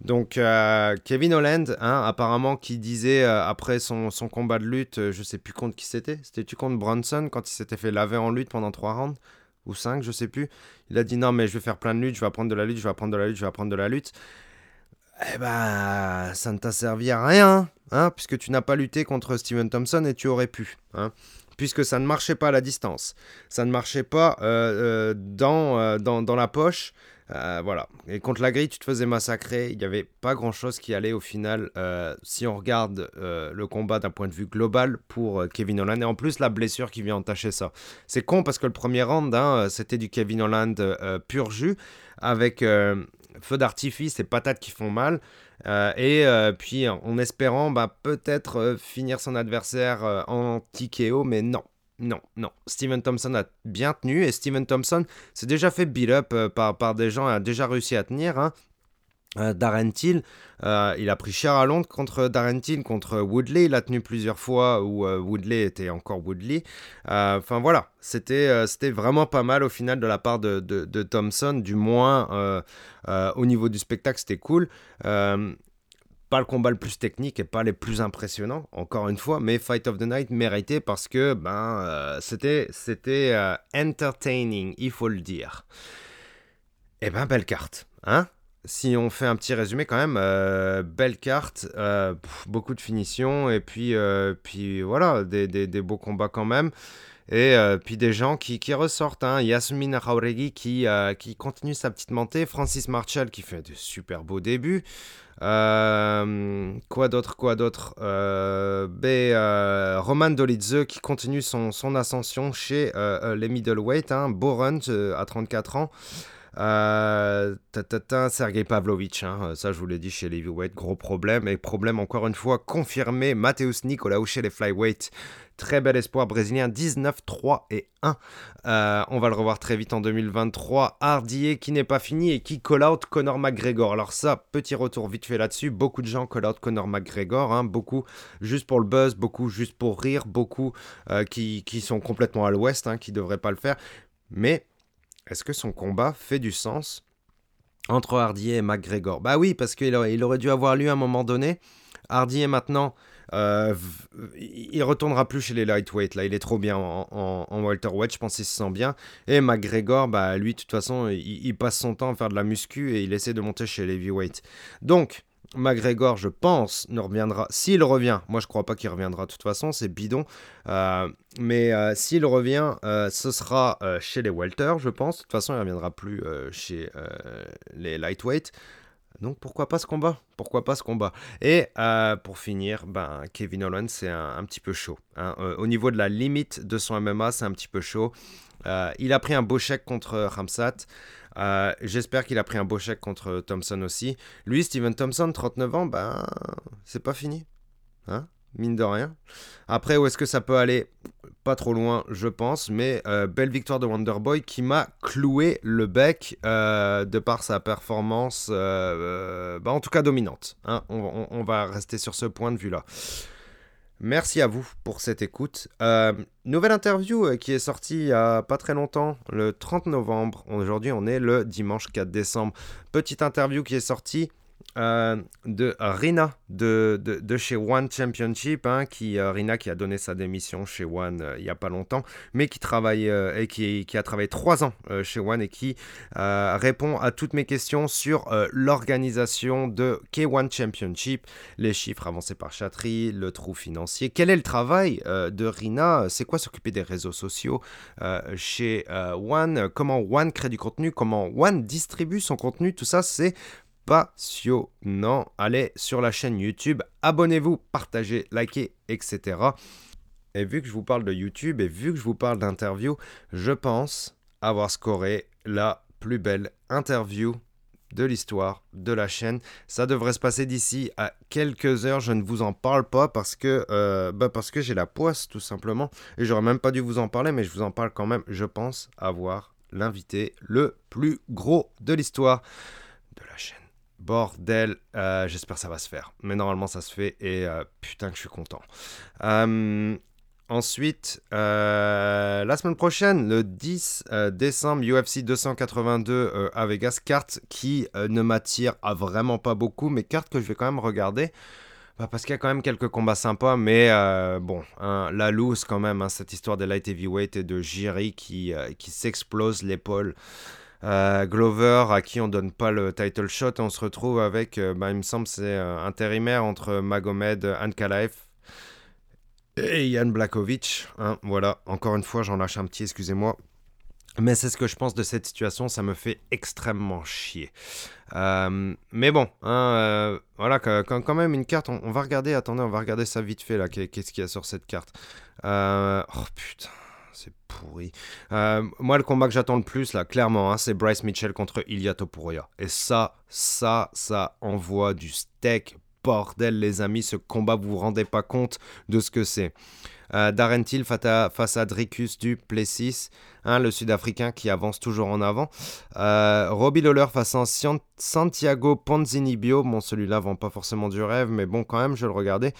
Donc, Kevin Holland, hein, apparemment, qui disait après son, son, combat de lutte, je sais plus contre qui c'était, c'était-tu contre Bronson quand il s'était fait laver en lutte pendant trois rounds? Ou 5, je sais plus. Il a dit non, mais je vais faire plein de luttes, je vais apprendre de la lutte, je vais apprendre de la lutte, je vais apprendre de la lutte eh ben, ça ne t'a servi à rien, hein, puisque tu n'as pas lutté contre Steven Thompson et tu aurais pu, hein, puisque ça ne marchait pas à la distance, ça ne marchait pas euh, euh, dans, euh, dans, la poche, voilà. Et contre la grille, tu te faisais massacrer, il n'y avait pas grand-chose qui allait au final, si on regarde le combat d'un point de vue global pour Kevin Holland, et en plus la blessure qui vient entacher ça. C'est con parce que le premier round, hein, c'était du Kevin Holland pur jus, avec feu d'artifice et patates qui font mal. Euh, et euh, puis en espérant bah, peut-être euh, finir son adversaire en TKO, mais non. Non, non. Steven Thompson a bien tenu et Steven Thompson s'est déjà fait beat up par, par des gens, a déjà réussi à tenir. Hein. Euh, Darren Till, euh, il a pris cher à Londres contre Darren Till, contre Woodley, il a tenu plusieurs fois où euh, Woodley était encore Woodley. Enfin voilà, c'était vraiment pas mal au final de la part de, de, Thompson, du moins au niveau du spectacle c'était cool. pas le combat le plus technique et pas les plus impressionnants, encore une fois, mais Fight of the Night mérité parce que ben c'était c'était entertaining, il faut le dire. Et eh ben belle carte, hein? Si on fait un petit résumé quand même, euh, belle carte, euh, beaucoup de finitions et puis, euh, puis voilà, des, des, des, beaux combats quand même. Et puis des gens qui, qui ressortent, hein. Yasmin Jauregui qui, qui continue sa petite montée, Francis Marshall qui fait de super beaux débuts. quoi d'autre, quoi d'autre Roman Dolidze qui continue son, son ascension chez les middleweight, hein, Boron à 34 ans. Euh, Sergei Pavlovich, hein, euh, ça je vous l'ai dit chez les heavyweight, gros problème. Et problème encore une fois confirmé, Mateus Nicolaou chez les flyweight. Très bel espoir brésilien, 19-3 et 1. Euh, on va le revoir très vite en 2023. Hardier qui n'est pas fini et qui call out Conor McGregor. Alors ça, petit retour vite fait là-dessus. Beaucoup de gens call out Conor McGregor. Hein, beaucoup juste pour le buzz, beaucoup juste pour rire, beaucoup euh, qui, qui, sont complètement à l'ouest, hein, qui ne devraient pas le faire. Mais est-ce que son combat fait du sens entre Hardy et McGregor? Bah oui, parce qu'il aurait, il dû avoir lieu à un moment donné. Hardy est maintenant, euh, il retournera plus chez les lightweight. Là, il est trop bien en, en, welterweight. Je pense qu'il se sent bien. Et McGregor, bah lui, de toute façon, il, passe son temps à faire de la muscu et il essaie de monter chez les heavyweight. Donc, McGregor, je pense, ne reviendra. S'il revient, moi je crois pas qu'il reviendra de toute façon, c'est bidon. mais s'il revient, ce sera chez les welter, je pense. De toute façon, il reviendra plus chez les lightweight. Donc pourquoi pas ce combat? Pourquoi pas ce combat? Et euh, pour finir, ben, Kevin Owens, c'est un, petit peu chaud. Hein. Euh, au niveau de la limite de son MMA, c'est un petit peu chaud. Euh, il a pris un beau chèque contre Ramsat. J'espère qu'il a pris un beau chèque contre Thompson aussi. Lui, Steven Thompson, 39 ans, ben, c'est pas fini. Hein mine de rien. Après, où est-ce que ça peut aller? Pas trop loin, je pense, mais euh, belle victoire de Wonderboy qui m'a cloué le bec euh, de par sa performance, euh, bah, en tout cas dominante. Hein. On, va rester sur ce point de vue-là. Merci à vous pour cette écoute. nouvelle interview qui est sortie il n'y a pas très longtemps, le 30 novembre. Aujourd'hui, on est le dimanche 4 décembre. Petite interview qui est sortie euh, de Rina de, de, chez One Championship, hein, qui, euh, Rina qui a donné sa démission chez One euh, il n'y a pas longtemps, mais qui travaille et qui, qui, a travaillé trois ans chez One et qui répond à toutes mes questions sur l'organisation de K1 Championship, les chiffres avancés par Chatry, le trou financier, quel est le travail de Rina, c'est quoi s'occuper des réseaux sociaux chez One, comment One crée du contenu, comment One distribue son contenu, tout ça c'est passionnant. Allez sur la chaîne YouTube, abonnez-vous, partagez, likez, etc. Et vu que je vous parle de YouTube et vu que je vous parle d'interview, je pense avoir scoré la plus belle interview de l'histoire de la chaîne. Ça devrait se passer d'ici à quelques heures. Je ne vous en parle pas parce que, euh, bah parce que j'ai la poisse tout simplement. Et j'aurais même pas dû vous en parler, mais je vous en parle quand même. Je pense avoir l'invité le plus gros de l'histoire de la chaîne. Bordel, euh, j'espère que ça va se faire. Mais normalement, ça se fait et euh, putain que je suis content. Euh, ensuite, la semaine prochaine, le 10 décembre, UFC 282 à Vegas, carte qui ne m'attire à vraiment pas beaucoup, mais carte que je vais quand même regarder. Bah, parce qu'il y a quand même quelques combats sympas, mais bon, hein, la loose quand même, hein, cette histoire des light heavyweight et de Jiri qui, qui s'explose l'épaule. Euh, Glover, à qui on donne pas le title shot, on se retrouve avec, euh, bah, il me semble, c'est euh, intérimaire entre Magomed Ankalaev et Yann Blakovic. Hein, voilà, encore une fois, j'en lâche un petit, excusez-moi. Mais c'est ce que je pense de cette situation, ça me fait extrêmement chier. mais bon, hein, voilà, quand, même une carte, on, on, va regarder, attendez, on va regarder ça vite fait là, qu'est-ce qu'il y a sur cette carte. oh putain c'est pourri. Euh, moi, le combat que j'attends le plus, là, clairement, hein, c'est Bryce Mitchell contre Ilya Topuria. Et ça, ça, ça envoie du steak. Bordel, les amis, ce combat, vous vous rendez pas compte de ce que c'est. Euh, Darren Till face à Dricus du Plessis, hein, le Sud-Africain qui avance toujours en avant. Euh, Robbie Lawler face à Santiago Ponzinibio. Bon, celui-là vend pas forcément du rêve, mais bon, quand même, je le regardais.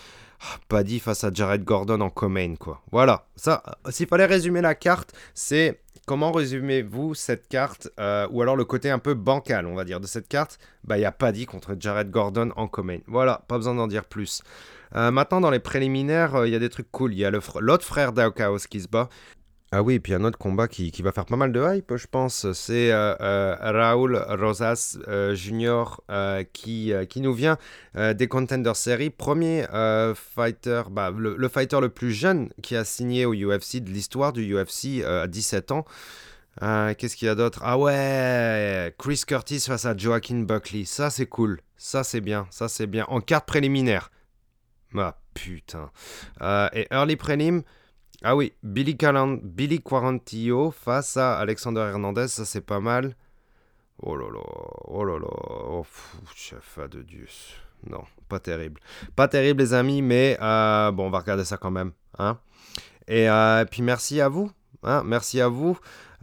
Paddy face à Jared Gordon en comain, quoi. Voilà, ça, s'il fallait résumer la carte, c'est comment résumez-vous cette carte, euh, ou alors le côté un peu bancal, on va dire, de cette carte? Bah, il y a Paddy contre Jared Gordon en comain. Voilà, pas besoin d'en dire plus. Euh, maintenant, dans les préliminaires, euh, il y a des trucs cool. Il y a l'autre frère d'Aokaos qui se bat. Ah oui, et puis un autre combat qui, qui, va faire pas mal de hype, je pense, c'est euh, euh, Rosas euh, Junior qui, qui nous vient des Contender Series. Premier fighter, bah, le, fighter le plus jeune qui a signé au UFC de l'histoire du UFC à 17 ans. Qu'est-ce qu'il y a d'autre? Ah ouais, Chris Curtis face à Joaquin Buckley. Ça c'est cool, ça c'est bien, ça c'est bien. En carte préliminaire. Ah putain. et Early Prelim. Ah oui, Billy, Billy Quarantillo face à Alexander Hernandez, ça c'est pas mal. Oh là là, oh là là, oh, chef de Dieu. Non, pas terrible. Pas terrible les amis, mais euh, bon, on va regarder ça quand même. Hein et euh, puis merci à vous. Hein merci à vous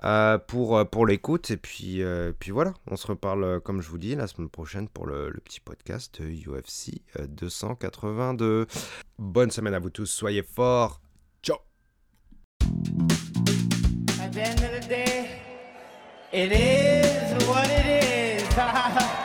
euh, pour, pour l'écoute. Et puis, puis voilà, on se reparle, comme je vous dis, la semaine prochaine pour le petit podcast UFC 282. Bonne semaine à vous tous, soyez forts. At the end of the day, it is what it is. (laughs)